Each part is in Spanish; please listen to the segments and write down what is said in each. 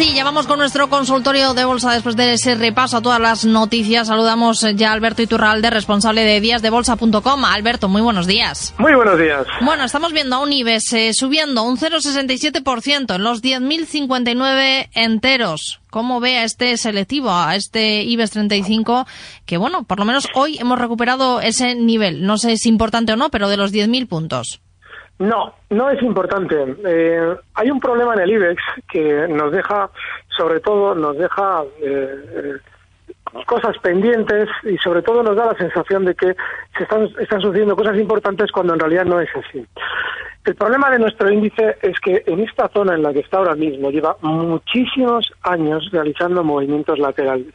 sí, ya vamos con nuestro consultorio de bolsa después de ese repaso a todas las noticias. Saludamos ya a Alberto Iturralde, responsable de díasdebolsa.com. Alberto, muy buenos días. Muy buenos días. Bueno, estamos viendo a un IBEX eh, subiendo un 0,67% en los 10.059 enteros. ¿Cómo ve a este selectivo, a este IBEX 35? Que bueno, por lo menos hoy hemos recuperado ese nivel. No sé si es importante o no, pero de los 10.000 puntos. No, no es importante. Eh, hay un problema en el IBEX que nos deja, sobre todo, nos deja eh, eh, cosas pendientes y sobre todo nos da la sensación de que se están, sucediendo cosas importantes cuando en realidad no es así. El problema de nuestro índice es que en esta zona en la que está ahora mismo lleva muchísimos años realizando movimientos laterales.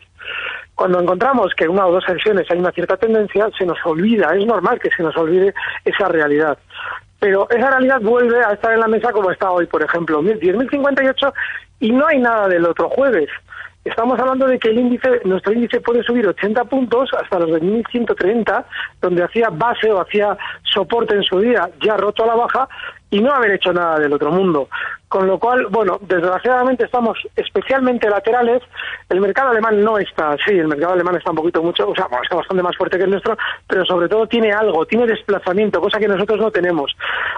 Cuando encontramos que en una o dos sesiones hay una cierta tendencia, se nos olvida, es normal que se nos olvide esa realidad pero esa realidad vuelve a estar en la mesa como está hoy, por ejemplo, 10.058 y no hay nada del otro jueves. Estamos hablando de que el índice, nuestro índice puede subir 80 puntos hasta los 2.130, donde hacía base o hacía soporte en su día, ya roto a la baja, y no haber hecho nada del otro mundo. Con lo cual, bueno, desgraciadamente estamos especialmente laterales. El mercado alemán no está así, el mercado alemán está un poquito mucho, o sea, está bastante más fuerte que el nuestro, pero sobre todo tiene algo, tiene desplazamiento, cosa que nosotros no tenemos.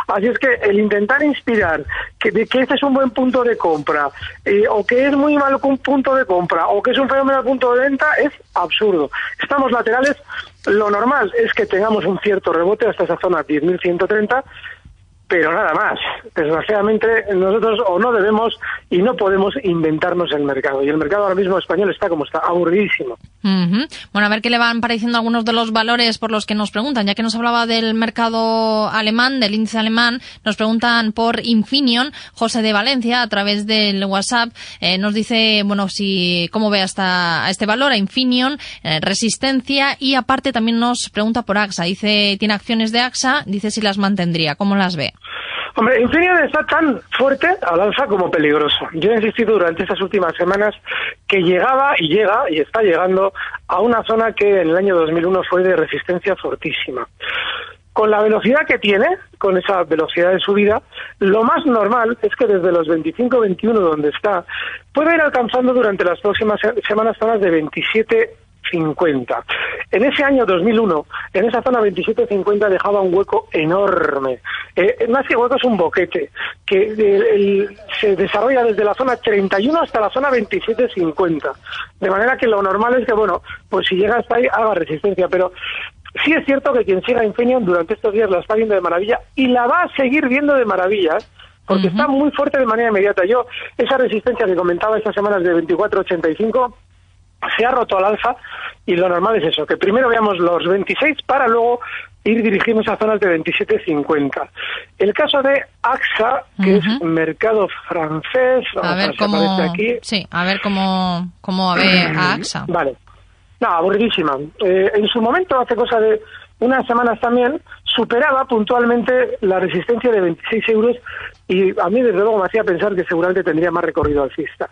Así es que el intentar inspirar que, que este es un buen punto de compra, eh, o que es muy malo un punto de compra, o que es un fenómeno punto de venta, es absurdo. Estamos laterales, lo normal es que tengamos un cierto rebote hasta esa zona 10.130, pero nada más. Desgraciadamente nosotros o no debemos y no podemos inventarnos el mercado. Y el mercado ahora mismo español está como está, aburridísimo. Bueno, a ver qué le van pareciendo algunos de los valores por los que nos preguntan. Ya que nos hablaba del mercado alemán, del índice alemán, nos preguntan por Infineon. José de Valencia, a través del WhatsApp, eh, nos dice, bueno, si cómo ve hasta a este valor, a Infineon, eh, resistencia, y aparte también nos pregunta por AXA. Dice, tiene acciones de AXA, dice si las mantendría. ¿Cómo las ve? Hombre, Infineon está tan fuerte al alza como peligroso. Yo he insistido durante estas últimas semanas que llegaba y llega y está llegando a una zona que en el año 2001 fue de resistencia fortísima. Con la velocidad que tiene, con esa velocidad de subida, lo más normal es que desde los 25-21 donde está, pueda ir alcanzando durante las próximas semanas zonas de 27 50. En ese año 2001, en esa zona 27.50 dejaba un hueco enorme. Eh, más que hueco es un boquete que se desarrolla desde la zona 31 hasta la zona 27.50. De manera que lo normal es que, bueno, pues si llega hasta ahí haga resistencia. Pero sí es cierto que quien siga Infineon durante estos días la está viendo de maravilla y la va a seguir viendo de maravilla porque está muy fuerte de manera inmediata. Yo, esa resistencia que comentaba estas semanas de 24.85 se ha roto al alza y lo normal es eso, que primero veamos los 26 para luego ir dirigiéndose a zonas de 27.50. El caso de AXA, que es mercado francés, a ver cómo, aquí. Sí, a ver cómo, cómo ve a AXA. Vale. No, aburridísima. Eh, en su momento, hace cosa de unas semanas también, superaba puntualmente la resistencia de 26 euros y a mí desde luego me hacía pensar que seguramente tendría más recorrido alcista.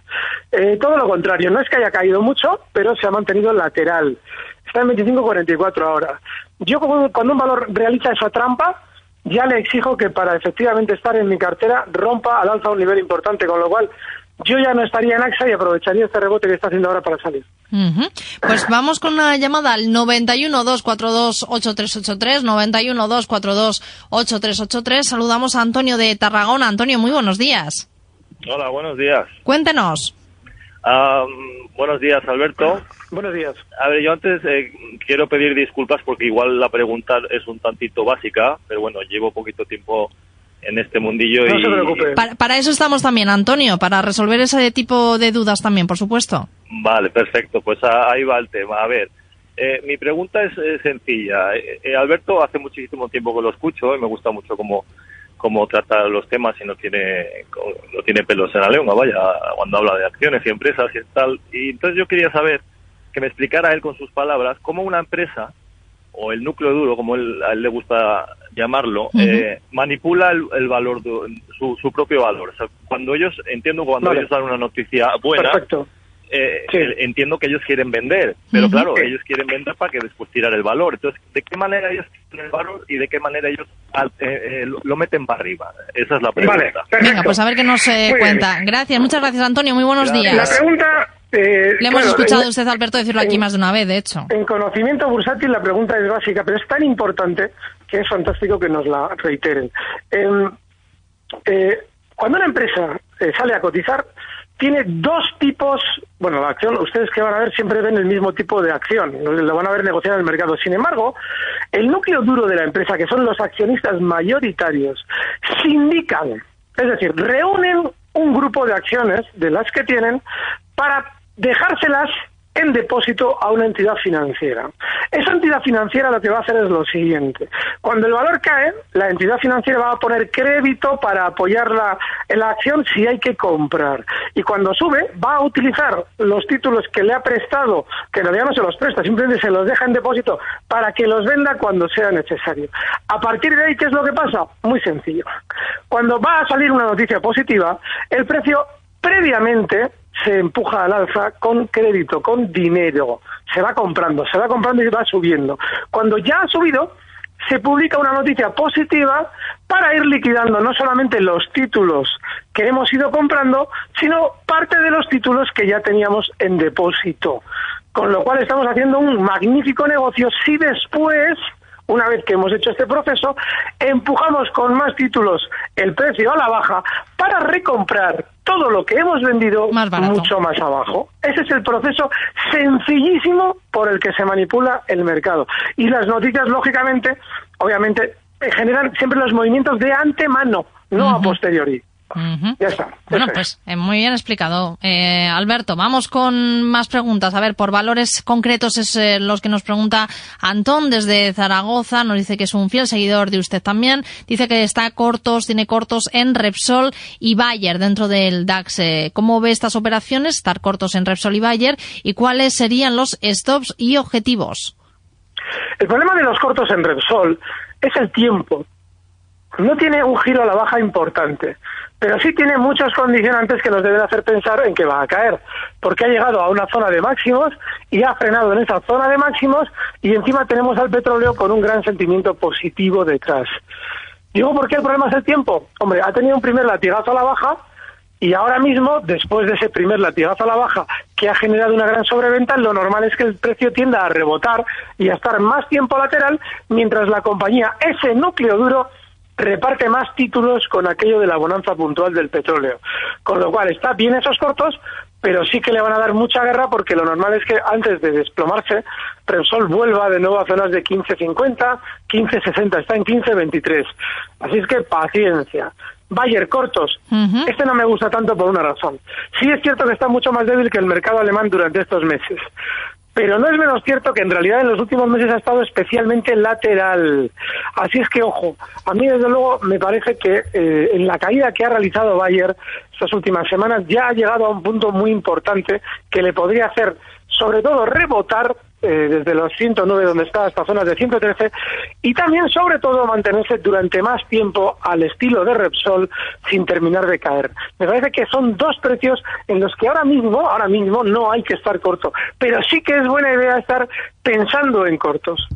Eh, todo lo contrario, no es que haya caído mucho, pero se ha mantenido lateral. Está en 25.44 ahora. Yo cuando un valor realiza esa trampa, ya le exijo que para efectivamente estar en mi cartera rompa al alza un nivel importante, con lo cual yo ya no estaría en AXA y aprovecharía este rebote que está haciendo ahora para salir. Pues vamos con una llamada al 91-242-8383, 91-242-8383. Saludamos a Antonio de Tarragona. Antonio, muy buenos días. Hola, buenos días. Cuéntenos. buenos días, Alberto. Buenos días. A ver, yo antes eh, quiero pedir disculpas porque igual la pregunta es un tantito básica, pero bueno, llevo poquito tiempo en este mundillo No y... se preocupe. Para, para eso estamos también, Antonio, para resolver ese tipo de dudas también, por supuesto. Vale, perfecto. Pues a- ahí va el tema. A ver, eh, mi pregunta es sencilla. Eh, eh, Alberto, hace muchísimo tiempo que lo escucho y me gusta mucho cómo, cómo trata los temas y no tiene, co- no tiene pelos en la lengua, vaya, cuando habla de acciones y empresas y tal. Y entonces yo quería saber que me explicara él con sus palabras cómo una empresa o el núcleo duro, como él, a él le gusta llamarlo, eh, manipula el, el valor, de- su, su propio valor. O sea, cuando ellos, entiendo cuando Vale. ellos dan una noticia buena, Perfecto. eh, Sí. eh, entiendo que ellos quieren vender, pero claro, ellos quieren vender para que después tirar el valor. Entonces, ¿de qué manera ellos tienen el valor y de qué manera ellos eh, eh, lo- lo meten para arriba? Esa es la pregunta. Vale. Venga, pues a ver qué nos eh, cuenta. Gracias, muchas gracias, Antonio. Muy buenos Gracias. días. La pregunta... eh, Le hemos claro, escuchado a usted, Alberto, decirlo aquí en- más de una vez, de hecho. En conocimiento bursátil la pregunta es básica, pero es tan importante que es fantástico que nos la reiteren. Em, eh, cuando una empresa eh, sale a cotizar, tiene dos tipos, bueno, la acción, ustedes que van a ver siempre ven el mismo tipo de acción, lo van a ver negociar en el mercado. Sin embargo, el núcleo duro de la empresa, que son los accionistas mayoritarios, sindican, es decir, reúnen un grupo de acciones de las que tienen para dejárselas en depósito a una entidad financiera. Esa entidad financiera lo que va a hacer es lo siguiente. Cuando el valor cae, la entidad financiera va a poner crédito para apoyar la, la acción si hay que comprar. Y cuando sube, va a utilizar los títulos que le ha prestado, que en realidad no se los presta, simplemente se los deja en depósito para que los venda cuando sea necesario. A partir de ahí, ¿qué es lo que pasa? Muy sencillo. Cuando va a salir una noticia positiva, el precio previamente se empuja al alza con crédito, con dinero. Se va comprando, se va comprando y va subiendo. Cuando ya ha subido, se publica una noticia positiva para ir liquidando no solamente los títulos que hemos ido comprando, sino parte de los títulos que ya teníamos en depósito. Con lo cual estamos haciendo un magnífico negocio si después una vez que hemos hecho este proceso, empujamos con más títulos el precio a la baja para recomprar todo lo que hemos vendido Más mucho más abajo. Ese es el proceso sencillísimo por el que se manipula el mercado. Y las noticias, lógicamente, obviamente, eh, generan siempre los movimientos de antemano, no a Ujú. Ya está. Bueno, pues eh, muy bien explicado. Eh, Alberto, vamos con más preguntas. A ver, por valores concretos es eh, los que nos pregunta Antón desde Zaragoza. Nos dice que es un fiel seguidor de usted también. Dice que está cortos, tiene cortos en Repsol y Bayer dentro del DAX. Eh, ¿Cómo ve estas operaciones? Estar cortos en Repsol y Bayer. ¿Y cuáles serían los stops y objetivos? El problema de los cortos en Repsol es el tiempo. No tiene un giro a la baja importante, pero sí tiene muchos condicionantes que nos deben hacer pensar en que va a caer, porque ha llegado a una zona de máximos y ha frenado en esa zona de máximos y encima tenemos al petróleo con un gran sentimiento positivo detrás. Digo, ¿por qué el problema es el tiempo? Hombre, ha tenido un primer latigazo a la baja y ahora mismo, después de ese primer latigazo a la baja que ha generado una gran sobreventa, lo normal es que el precio tienda a rebotar y a estar más tiempo lateral, mientras la compañía, ese núcleo duro, reparte más títulos con aquello de la bonanza puntual del petróleo. Con lo cual, está bien esos cortos, pero sí que le van a dar mucha guerra porque lo normal es que antes de desplomarse, Repsol vuelva de nuevo a zonas de 15.50, 15.60, está en 15.23. Así es que paciencia. Bayer cortos. Este no me gusta tanto por una razón. Sí es cierto que está mucho más débil que el mercado alemán durante estos meses. Pero no es menos cierto que en realidad en los últimos meses ha estado especialmente lateral. Así es que, ojo, a mí desde luego me parece que eh, en la caída que ha realizado Bayer estas últimas semanas ya ha llegado a un punto muy importante que le podría hacer, sobre todo, rebotar eh, desde los 109 donde está hasta zonas de 113 y también, sobre todo, mantenerse durante más tiempo al estilo de Repsol sin terminar de caer. Me parece que son dos precios en los que ahora mismo, ahora mismo no hay que estar corto, pero sí que es buena idea estar pensando en cortos.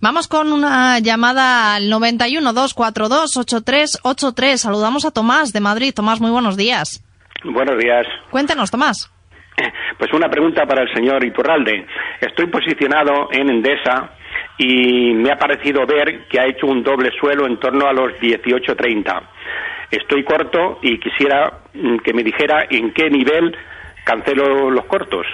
Vamos con una llamada al 91 242 8383. Saludamos a Tomás de Madrid. Tomás, muy buenos días. Buenos días. Cuéntenos, Tomás. Pues una pregunta para el señor Iturralde. Estoy posicionado en Endesa y me ha parecido ver que ha hecho un doble suelo en torno a los 18.30. Estoy corto y quisiera mm, que me dijera en qué nivel cancelo los cortos.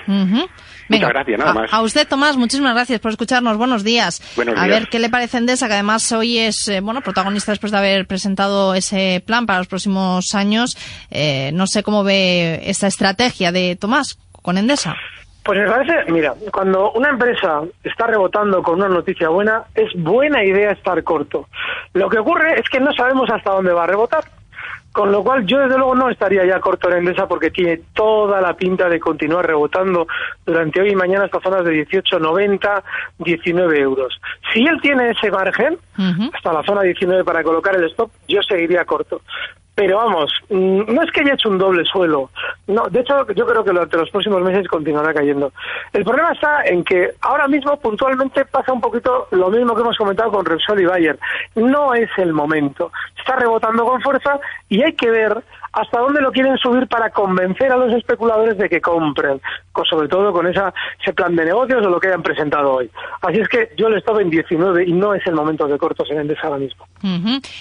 Muchas gracias, nada más. A, usted, Tomás, muchísimas gracias por escucharnos. Buenos días. Buenos a días. ver qué le parece Endesa, que además hoy es eh, bueno protagonista después de haber presentado ese plan para los próximos años. Eh, no sé cómo ve esta estrategia de Tomás con Endesa. Pues me parece, mira, cuando una empresa está rebotando con una noticia buena, es buena idea estar corto. Lo que ocurre es que no sabemos hasta dónde va a rebotar. Con lo cual, yo desde luego no estaría ya corto en Endesa porque tiene toda la pinta de continuar rebotando durante hoy y mañana hasta zonas de 18, 90, 19 euros. Si él tiene ese margen, hasta la zona 19 para colocar el stop, yo seguiría corto. Pero vamos, mm, no es que haya hecho un doble suelo. No, de hecho, yo creo que durante los próximos meses continuará cayendo. El problema está en que ahora mismo puntualmente pasa un poquito lo mismo que hemos comentado con Repsol y Bayer. No es el momento. Está rebotando con fuerza y hay que ver hasta dónde lo quieren subir para convencer a los especuladores de que compren, sobre todo con esa, ese plan de negocios o lo que hayan presentado hoy. Así es que yo le estaba en 19 y no es el momento de cortos en Endesa ahora mismo.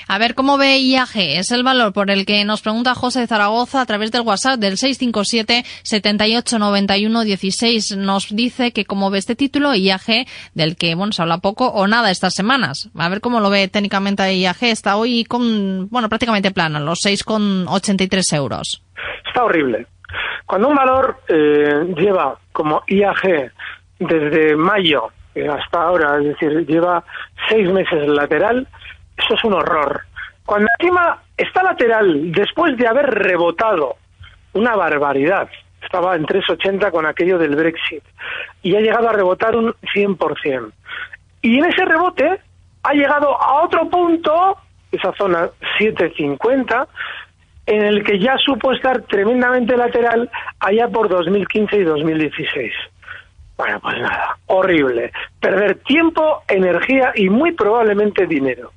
A ver cómo ve IAG. Es el valor por el que nos pregunta José de Zaragoza a través del WhatsApp del 657 78 91 16. Nos dice que cómo ve este título IAG, del que bueno se habla poco o nada estas semanas. A ver cómo lo ve técnicamente IAG. Está hoy con bueno prácticamente plano, los 6,83 euros. Está horrible. Cuando un valor eh, lleva como IAG desde mayo eh, hasta ahora, es decir, lleva seis meses lateral, eso es un horror. Cuando encima está lateral después de haber rebotado una barbaridad, estaba en 3,80 con aquello del Brexit, y ha llegado a rebotar un 100%. Y en ese rebote ha llegado a otro punto, esa zona 750, en el que ya supo estar tremendamente lateral allá por 2015 y 2016. Bueno, pues nada, horrible. Perder tiempo, energía y muy probablemente dinero.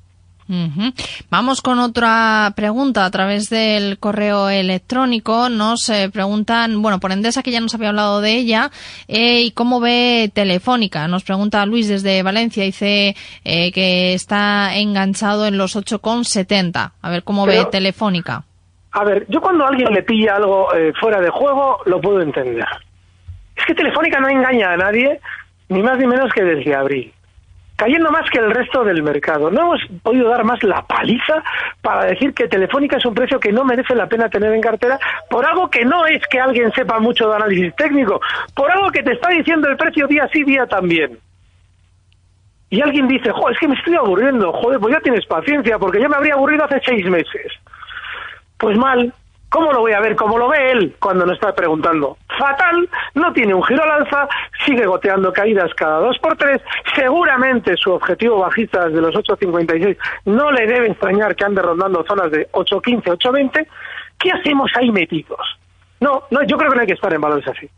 Vamos con otra pregunta a través del correo electrónico. Nos eh, preguntan, bueno, por Endesa, que ya nos había hablado de ella, eh, y cómo ve Telefónica. Nos pregunta Luis desde Valencia, dice eh, que está enganchado en los 8,70. A ver cómo Pero- ve Telefónica. A ver, yo cuando alguien le pilla algo eh, fuera de juego, lo puedo entender. Es que Telefónica no engaña a nadie, ni más ni menos que desde abril. Cayendo más que el resto del mercado. No hemos podido dar más la paliza para decir que Telefónica es un precio que no merece la pena tener en cartera por algo que no es que alguien sepa mucho de análisis técnico, por algo que te está diciendo el precio día sí, día también. Y alguien dice, joder, es que me estoy aburriendo, joder, pues ya tienes paciencia, porque ya me habría aburrido hace seis meses. Pues mal. ¿Cómo lo voy a ver? Como lo ve él cuando nos está preguntando. Fatal, no tiene un giro al alza, sigue goteando caídas cada dos por tres. Seguramente su objetivo bajista desde los 8.56 no le debe extrañar que ande rondando zonas de 8.15, 8.20. ¿Qué hacemos ahí metidos? No, no, yo creo que no hay que estar en valores así.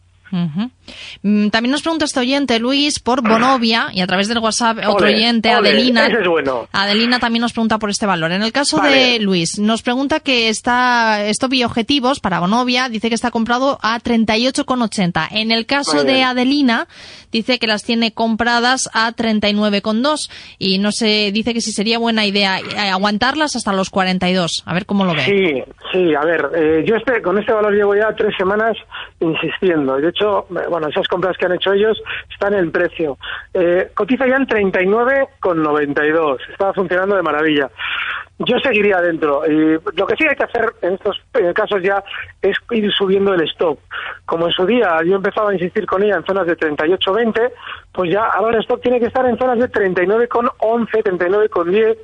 Mm, También nos pregunta este oyente, Luis, por Bonovia, y a través del WhatsApp, otro oyente, Adelina. ese es bueno. Adelina también nos pregunta por este valor. En el caso Vale. de Luis, nos pregunta que está stop y objetivos para Bonovia, dice que está comprado a 38,80. En el caso de. Adelina, dice que las tiene compradas a 39,2 y no sé, dice que si sería buena idea eh, aguantarlas hasta los 42. A ver cómo lo ve. Sí, sí, a ver, eh, yo este, con este valor llevo ya tres semanas insistiendo. De hecho, bueno, esas compras que han hecho ellos están en precio. Eh, cotiza ya en 39,92. Estaba funcionando de maravilla. Yo seguiría adentro. Y lo que sí hay que hacer en estos casos ya es ir subiendo el stop. Como en su día yo empezaba a insistir con ella en zonas de 38,20, pues ya ahora el stop tiene que estar en zonas de 39,11, 39,10.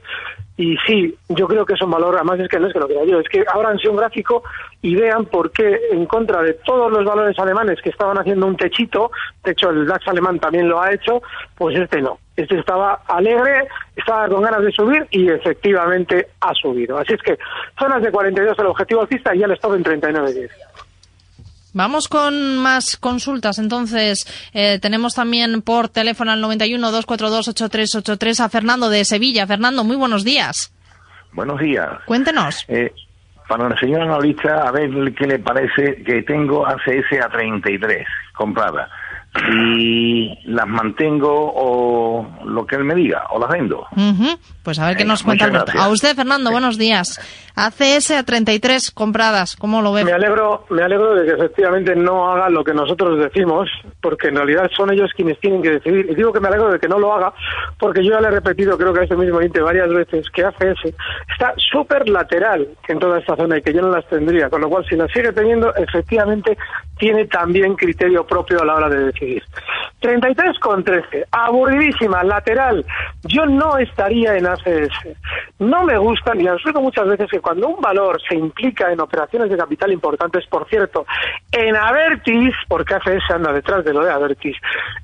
Y sí, yo creo que es un valor, además es que no es que lo crea yo, es que abran un gráfico y vean por qué en contra de todos los valores alemanes que estaban haciendo un techito, de hecho el DAX alemán también lo ha hecho, pues este no. Este estaba alegre, estaba con ganas de subir y efectivamente ha subido. Así es que zonas de 42 el objetivo alcista y ya le estaba en 39,10. Vamos con más consultas. Entonces, eh, tenemos también por teléfono al 91 242 8383 a Fernando de Sevilla. Fernando, muy buenos días. Buenos días. Cuéntenos. Eh, para la señora analista, a ver qué le parece que tengo ACS a 33 comprada. Y las mantengo o lo que él me diga, o las vendo. Pues a ver qué nos cuenta Alberto. A usted, Fernando, buenos días. ACS a 33 compradas, ¿cómo lo ve? Me alegro, me alegro de que efectivamente no haga lo que nosotros decimos, porque en realidad son ellos quienes tienen que decidir. Y digo que me alegro de que no lo haga, porque yo ya le he repetido, creo que a este mismo índice varias veces, que ACS está súper lateral en toda esta zona y que yo no las tendría. Con lo cual, si las sigue teniendo, efectivamente tiene también criterio propio a la hora de decidir. 33 con 13, aburridísima, lateral. Yo no estaría en ACS. No me gusta, y digo muchas veces que cuando un valor se implica en operaciones de capital importantes, por cierto, en Avertis, porque ACS anda detrás de lo de Avertis,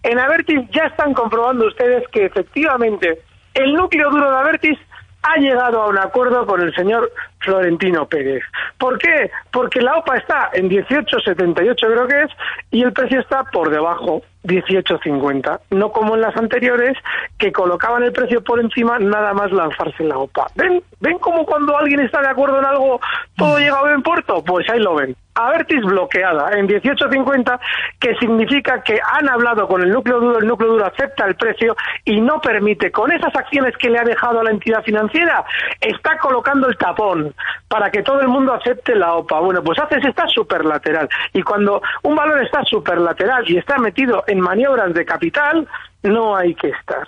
en Avertis ya están comprobando ustedes que efectivamente el núcleo duro de Avertis ha llegado a un acuerdo con el señor Florentino Pérez. ¿Por qué? Porque la OPA está en 18,78 creo que es y el precio está por debajo, 18,50. No como en las anteriores que colocaban el precio por encima nada más lanzarse la OPA. ¿Ven? ¿Ven cómo cuando alguien está de acuerdo en algo todo llega a buen puerto? Pues ahí lo ven. Avertis bloqueada en 18.50, que significa que han hablado con el núcleo duro, el núcleo duro acepta el precio y no permite, con esas acciones que le ha dejado a la entidad financiera, está colocando el tapón para que todo el mundo acepte la OPA. Bueno, pues haces está superlateral. Y cuando un valor está superlateral y está metido en maniobras de capital, no hay que estar.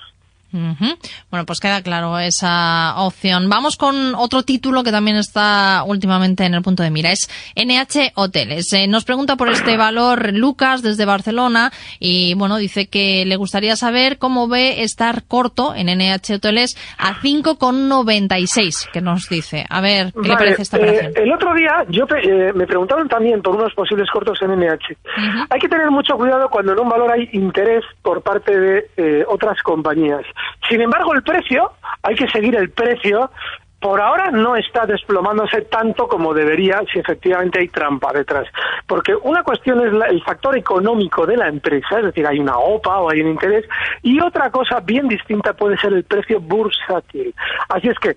Bueno, pues queda claro esa opción. Vamos con otro título que también está últimamente en el punto de mira. Es NH Hoteles. Eh, nos pregunta por este valor Lucas desde Barcelona y bueno, dice que le gustaría saber cómo ve estar corto en NH Hoteles a 5,96 que nos dice. A ver, ¿qué le parece esta operación? Eh, el otro día yo eh, me preguntaron también por unos posibles cortos en NH. Hay que tener mucho cuidado cuando en un valor hay interés por parte de otras compañías. Sin embargo, el precio, hay que seguir el precio, por ahora no está desplomándose tanto como debería si efectivamente hay trampa detrás. Porque una cuestión es el factor económico de la empresa, es decir, hay una OPA o hay un interés, y otra cosa bien distinta puede ser el precio bursátil. Así es que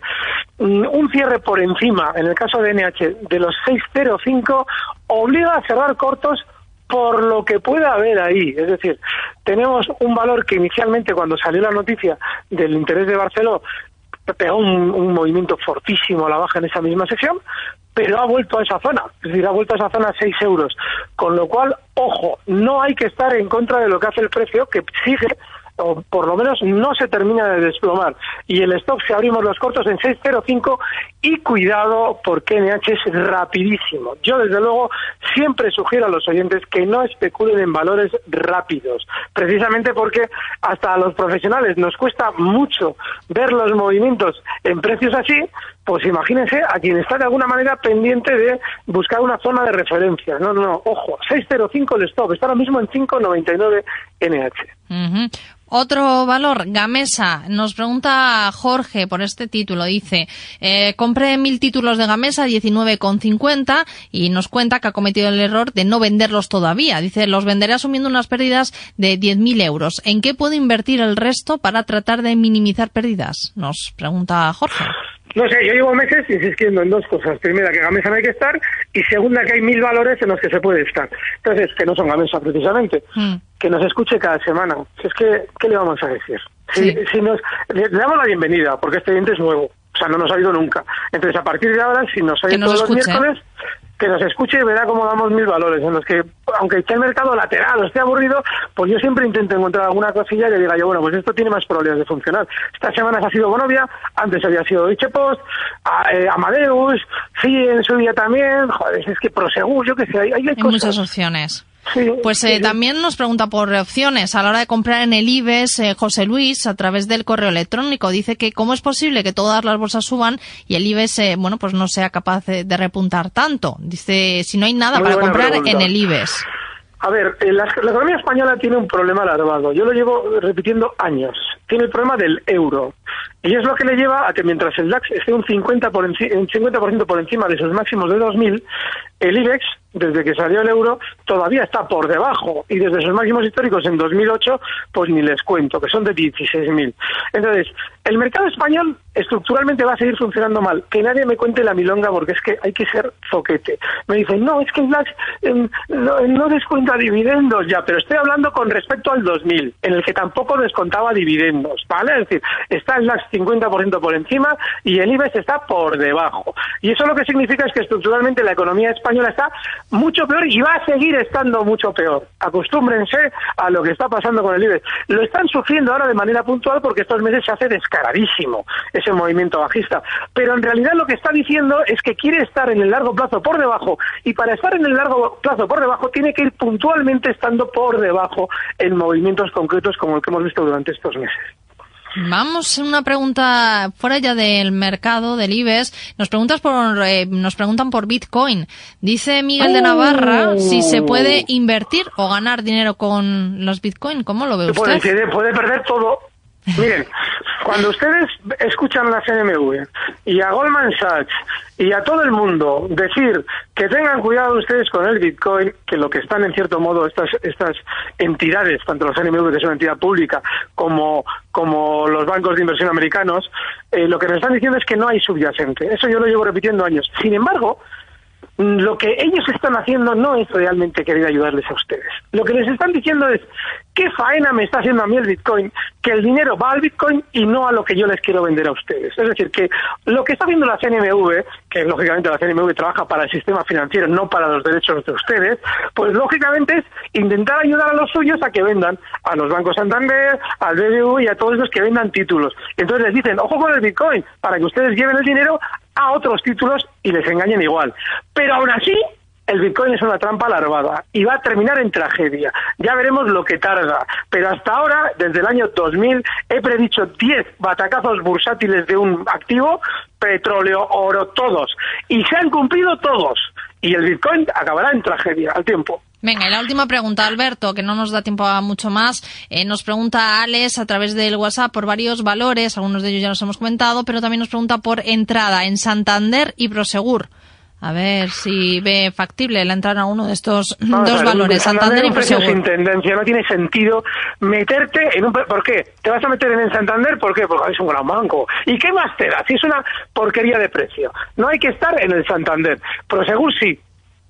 mm, un cierre por encima, en el caso de NH, de los 605, obliga a cerrar cortos por lo que pueda haber ahí. Es decir, tenemos un valor que inicialmente cuando salió la noticia del interés de Barcelona pegó un, movimiento fortísimo a la baja en esa misma sesión, pero ha vuelto a esa zona, es decir, ha vuelto a esa zona a 6 euros. Con lo cual, ojo, no hay que estar en contra de lo que hace el precio, que sigue o por lo menos no se termina de desplomar. Y el stock se abrimos los cortos en 6.05 y cuidado porque NH es rapidísimo. Yo desde luego siempre sugiero a los oyentes que no especulen en valores rápidos, precisamente porque hasta a los profesionales nos cuesta mucho ver los movimientos en precios así, pues imagínense a quien está de alguna manera pendiente de buscar una zona de referencia. No, no, no, ojo, 6.05 el stop, está ahora mismo en 5.99 NH. Otro valor, Gamesa. Nos pregunta Jorge por este título. Dice, eh, compré mil títulos de Gamesa, 19,50 y nos cuenta que ha cometido el error de no venderlos todavía. Dice, los venderé asumiendo unas pérdidas de 10.000 euros. ¿En qué puedo invertir el resto para tratar de minimizar pérdidas? Nos pregunta Jorge. No sé, yo llevo meses insistiendo en dos cosas. Primera, que Gamesa no hay que estar y segunda, que hay mil valores en los que se puede estar. Entonces, que no son Gamesa precisamente. Mm. Que nos escuche cada semana. Si es que, ¿qué le vamos a decir? Si, si nos, le, damos la bienvenida, porque este diente es nuevo. O sea, no nos ha oído nunca. Entonces, a partir de ahora, si nos oye todos los miércoles, que nos escuche y verá cómo damos mil valores, en los que, aunque esté el mercado lateral o esté aburrido, pues yo siempre intento encontrar alguna cosilla le diga yo, bueno, pues esto tiene más probabilidades de funcionar. Estas semanas ha sido Bonovia, antes había sido Deutsche Post, eh, Amadeus, sí, en su día también, joder, es que Prosegur, yo qué sé, hay, hay, hay muchas opciones pues eh, también nos pregunta por opciones a la hora de comprar en el IBEX eh, José Luis a través del correo electrónico. Dice que cómo es posible que todas las bolsas suban y el IBEX, eh, bueno, pues no sea capaz de, repuntar tanto. Dice, si no hay nada para comprar en el IBEX. A ver, la, economía española tiene un problema alarmado. Yo lo llevo repitiendo años. Tiene el problema del euro. Y es lo que le lleva a que mientras el DAX esté un 50%, por, un 50 por encima de sus máximos de 2000, el IBEX desde que salió el euro, todavía está por debajo y desde sus máximos históricos en 2008, pues ni les cuento, que son de 16.000. Entonces, el mercado español estructuralmente va a seguir funcionando mal. Que nadie me cuente la milonga porque es que hay que ser zoquete. Me dicen, no, es que el DAX em, no, descuenta dividendos ya, pero estoy hablando con respecto al 2000, en el que tampoco descontaba dividendos, ¿vale? Es decir, está el DAX 50% por encima y el IBEX está por debajo. Y eso lo que significa es que estructuralmente la economía española está mucho peor y va a seguir estando mucho peor. Acostúmbrense a lo que está pasando con el IBEX. Lo están sufriendo ahora de manera puntual porque estos meses se hace descaradísimo ese movimiento bajista. Pero en realidad lo que está diciendo es que quiere estar en el largo plazo por debajo y para estar en el largo plazo por debajo tiene que ir puntualmente estando por debajo en movimientos concretos como el que hemos visto durante estos meses. Vamos, una pregunta fuera ya del mercado, del IBEX. Nos, preguntas por, eh, nos preguntan por Bitcoin. Dice Miguel de Navarra si se puede invertir o ganar dinero con los Bitcoin. ¿Cómo lo ve usted? Puede, puede perder todo. Miren, cuando ustedes escuchan la CNMV y a Goldman Sachs y a todo el mundo decir que tengan cuidado ustedes con el Bitcoin, que lo que están en cierto modo estas estas entidades, tanto los CNMV que son entidad pública como como los bancos de inversión americanos, eh, lo que nos están diciendo es que no hay subyacente. Eso yo lo llevo repitiendo años. Sin embargo, lo que ellos están haciendo no es realmente querer ayudarles a ustedes. Lo que les están diciendo es, ¿qué faena me está haciendo a mí el Bitcoin? Que el dinero va al Bitcoin y no a lo que yo les quiero vender a ustedes. Es decir, que lo que está haciendo la CNMV, que lógicamente la CNMV trabaja para el sistema financiero, no para los derechos de ustedes, pues lógicamente es intentar ayudar a los suyos a que vendan a los bancos Santander, al BBV y a todos los que vendan títulos. Entonces les dicen, ojo con el Bitcoin, para que ustedes lleven el dinero a otros títulos y les engañen igual. Pero aún así, el Bitcoin es una trampa larvada y va a terminar en tragedia. Ya veremos lo que tarda. Pero hasta ahora, desde el año 2000, he predicho 10 batacazos bursátiles de un activo, petróleo, oro, todos. Y se han cumplido todos. Y el Bitcoin acabará en tragedia al tiempo. Venga, y la última pregunta, Alberto, que no nos da tiempo a mucho más. Eh, nos pregunta Alex a través del WhatsApp por varios valores, algunos de ellos ya los hemos comentado, pero también nos pregunta por entrada en Santander y Prosegur. A ver si ve factible la entrada a uno de estos dos valores, Santander, y Prosegur. sin tendencia, no tiene sentido meterte en un... ¿Por qué? ¿Te vas a meter en el Santander? ¿Por qué? Porque es un gran banco. ¿Y qué más te da? Si es una porquería de precio. No hay que estar en el Santander. Prosegur sí,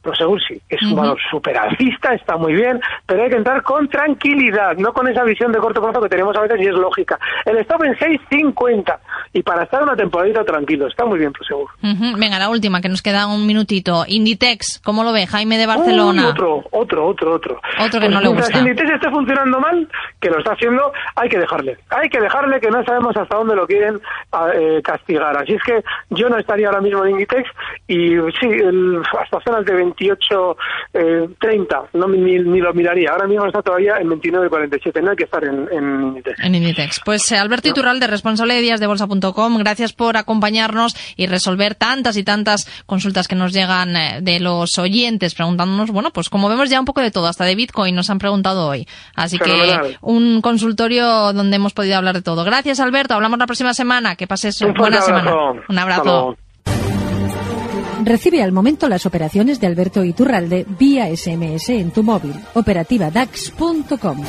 Prosegur sí, es un valor super alcista, está muy bien, pero hay que entrar con tranquilidad, no con esa visión de corto plazo que tenemos a veces y es lógica. El stop en 6.50 y para estar una temporadita tranquilo, está muy bien Prosegur. Venga, la última, que nos queda un minutito. Inditex, ¿cómo lo ve Jaime de Barcelona? otro, otro, otro, otro. Otro que no pues le gusta. Inditex esté funcionando mal, que lo está haciendo, hay que dejarle. Hay que dejarle que no sabemos hasta dónde lo quieren eh, castigar. Así es que yo no estaría ahora mismo en Inditex y sí, hasta zonas de 28, eh, 30, no, ni, lo miraría. Ahora mismo está todavía en 29,47, no hay que estar en, en Inditex. En Inditex. Pues eh, Alberto Iturralde, responsable de días de gracias por acompañarnos y resolver tantas y tantas consultas que nos llegan eh, de los oyentes preguntándonos, bueno, pues como vemos ya un poco de todo, hasta de Bitcoin nos han preguntado hoy. Así que un consultorio donde hemos podido hablar de todo. Gracias Alberto, hablamos la próxima semana, que pases una buena semana. Un abrazo. Recibe al momento las operaciones de Alberto Iturralde vía SMS en tu móvil. Operativa DAX.com.